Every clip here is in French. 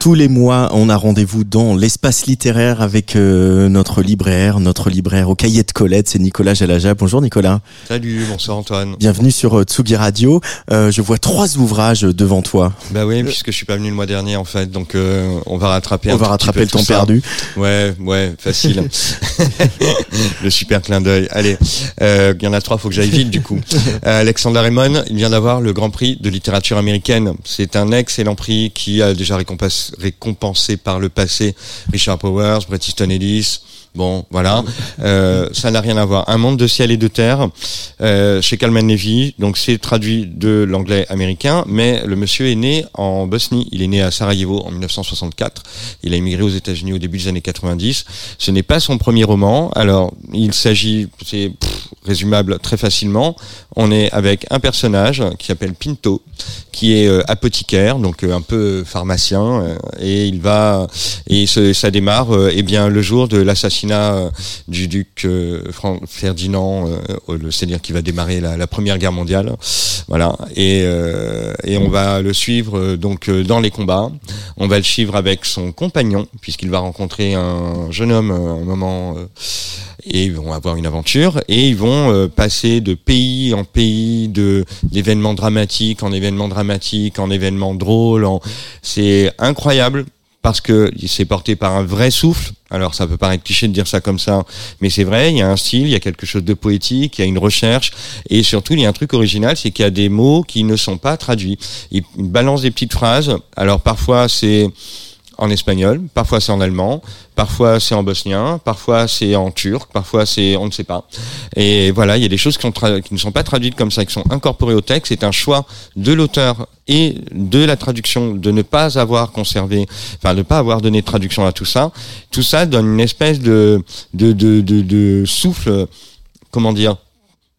Tous les mois, on a rendez-vous dans l'espace littéraire avec euh, notre libraire, notre libraire au cahier de Colette, c'est Nicolas Jalaja. Bonjour Nicolas. Salut, bonsoir Antoine. Bienvenue sur euh, Tsugi Radio. Euh, je vois trois ouvrages devant toi. Bah oui, puisque je suis pas venu le mois dernier en fait, donc euh, on va rattraper. On un va rattraper le temps ça. perdu. Ouais, ouais, facile. le super clin d'œil. Allez, euh, il y en a trois, faut que j'aille vite du coup. Alexander Raymond, il vient d'avoir le Grand Prix de littérature américaine. C'est un excellent prix qui a déjà récompensé, récompensé par le passé Richard Powers, Bret Easton Ellis. Bon, voilà, euh, ça n'a rien à voir. Un monde de ciel et de terre euh, chez Kalman Levy. Donc c'est traduit de l'anglais américain, mais le monsieur est né en Bosnie. Il est né à Sarajevo en 1964. Il a immigré aux États-Unis au début des années 90. Ce n'est pas son premier roman. Alors il s'agit, c'est résumable très facilement. On est avec un personnage qui s'appelle Pinto, qui est euh, apothicaire, donc euh, un peu pharmacien, euh, et il va et ça démarre eh bien le jour de l'assassinat du duc Ferdinand, c'est-à-dire qui va démarrer la, première guerre mondiale, voilà, et et on va le suivre donc dans les combats. On va le suivre avec son compagnon puisqu'il va rencontrer un jeune homme à un moment. Et ils vont avoir une aventure et ils vont euh, passer de pays en pays, de d'événements dramatiques en événements dramatiques, en événements drôles. En... C'est incroyable parce que c'est porté par un vrai souffle. Alors ça peut paraître cliché de dire ça comme ça, mais c'est vrai. Il y a un style, il y a quelque chose de poétique, il y a une recherche et surtout il y a un truc original, c'est qu'il y a des mots qui ne sont pas traduits. Il il balance des petites phrases. Alors parfois c'est en espagnol, parfois c'est en allemand, parfois c'est en bosnien, parfois c'est en turc, parfois c'est on ne sait pas. Et voilà, il y a des choses qui, ne sont pas traduites comme ça, qui sont incorporées au texte. C'est un choix de l'auteur et de la traduction de ne pas avoir conservé, enfin de ne pas avoir donné de traduction à tout ça. Tout ça donne une espèce de de de, de, de souffle, comment dire,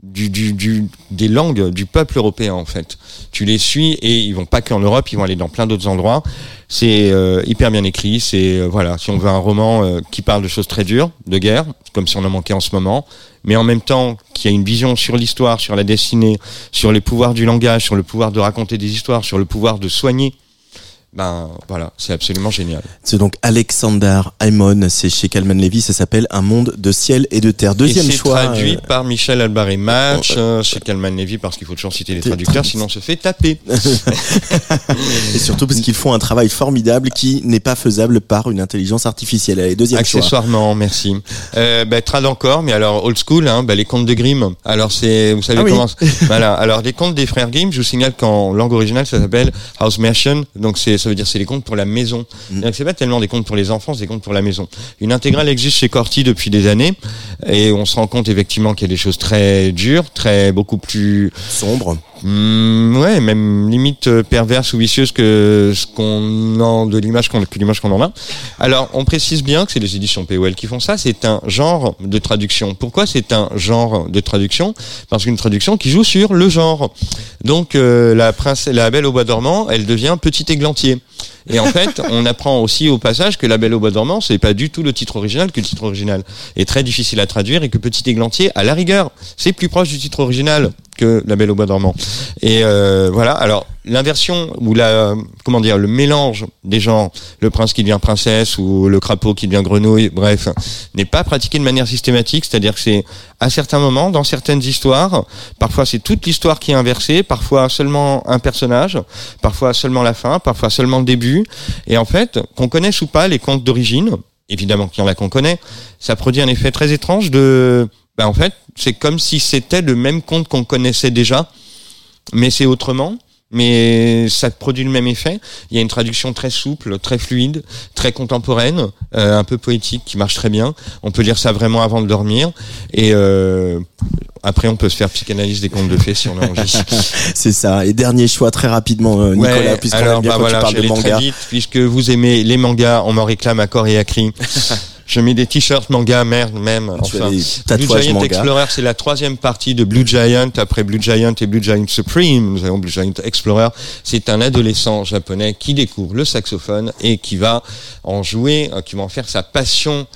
du, du, du, des langues du peuple européen en fait. Tu les suis et ils vont pas qu'en Europe, ils vont aller dans plein d'autres endroits. C'est euh, hyper bien écrit. C'est euh, voilà, si on veut un roman euh, qui parle de choses très dures, de guerre, comme si on en manquait en ce moment, mais en même temps qui a une vision sur l'histoire, sur la destinée, sur les pouvoirs du langage, sur le pouvoir de raconter des histoires, sur le pouvoir de soigner. Ben voilà, c'est absolument génial. C'est donc Alexander Aymon, c'est chez Calman Levy, ça s'appelle Un monde de ciel et de terre. Deuxième et choix. traduit euh, par Michel Albaré Match Oh, euh, chez Calman Levy parce qu'il faut toujours citer les traducteurs, sinon on se fait taper. et surtout parce qu'ils font un travail formidable qui n'est pas faisable par une intelligence artificielle. Allez, deuxième choix. Accessoirement, merci. Euh, bah, trad encore, mais alors old school, hein, bah, les contes de Grimm. Alors c'est, vous savez Ah oui. comment Voilà. Alors les contes des frères Grimm, je vous signale qu'en langue originale, ça s'appelle House Märchen. Donc c'est, ça veut dire c'est les contes pour la maison. Mm. Donc c'est pas tellement des contes pour les enfants, c'est des contes pour la maison. Une intégrale existe chez Corti depuis des années, et on se rend compte effectivement qu'il y a des choses très dures, très beaucoup plus Sombre. Hmm, ouais, même limite euh, perverse ou vicieuse que ce qu'on en de l'image qu'on que l'image qu'on en a. Alors, on précise bien que c'est les éditions POL qui font ça. C'est un genre de traduction. Pourquoi c'est un genre de traduction? Parce qu'une traduction qui joue sur le genre. Donc, euh, la princesse, la Belle au bois dormant, elle devient petit églantier. Et en fait, on apprend aussi au passage que La Belle au bois dormant, c'est pas du tout le titre original, que le titre original est très difficile à traduire et que Petit Églantier, à la rigueur, c'est plus proche du titre original La Belle au bois dormant. Et euh, voilà. Alors l'inversion ou la comment dire le mélange des genres, le prince qui devient princesse ou le crapaud qui devient grenouille, bref, n'est pas pratiqué de manière systématique. C'est-à-dire que c'est à certains moments, dans certaines histoires, parfois c'est toute l'histoire qui est inversée, parfois seulement un personnage, parfois seulement la fin, parfois seulement le début. Et en fait, qu'on connaisse ou pas les contes d'origine, évidemment qu'il y en a qu'on connaît, ça produit un effet très étrange de ben en fait, c'est comme si c'était le même conte qu'on connaissait déjà, mais c'est autrement. Mais ça produit le même effet. Il y a une traduction très souple, très fluide, très contemporaine, euh, un peu poétique, qui marche très bien. On peut lire ça vraiment avant de dormir. Et euh, après, on peut se faire psychanalyse des contes de fées si on a envie. C'est ça. Et dernier choix très rapidement, euh, Nicolas, Ouais, puisqu'on alors aime bien bah quand voilà, tu parles de j'allais très manga. vite, puisque vous aimez les mangas, on m'en réclame à corps et à cri. Je mets des t-shirts manga merde même. Enfin, Blue Giant manga. Explorer, c'est la troisième partie de Blue Giant. Après Blue Giant et Blue Giant Supreme, nous avons Blue Giant Explorer. C'est un adolescent japonais qui découvre le saxophone et qui va en jouer, euh, qui va en faire sa passion.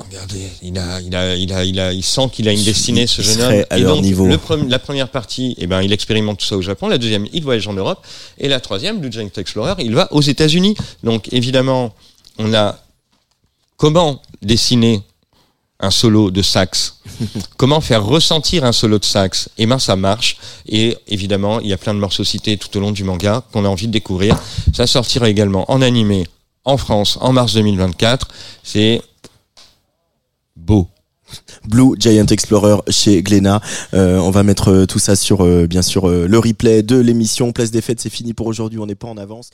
Regardez, il a, il a, il a, il a, il sent qu'il a une destinée, ce jeune homme. à Et donc, niveau. le pre- la première partie, eh ben, il expérimente tout ça au Japon. La deuxième, il voyage en Europe. Et la troisième, Blue Giant Explorer, il va aux États-Unis. Donc, évidemment, on a comment dessiner un solo de sax Comment faire ressentir un solo de sax Eh ben, ça marche. Et évidemment, il y a plein de morceaux cités tout au long du manga qu'on a envie de découvrir. Ça sortira également en animé en France en mars 2024. C'est beau. Blue Giant Explorer chez Glénat. Euh, on va mettre euh, tout ça sur, euh, bien sûr, euh, le replay de l'émission. Place des fêtes, c'est fini pour aujourd'hui. On n'est pas en avance.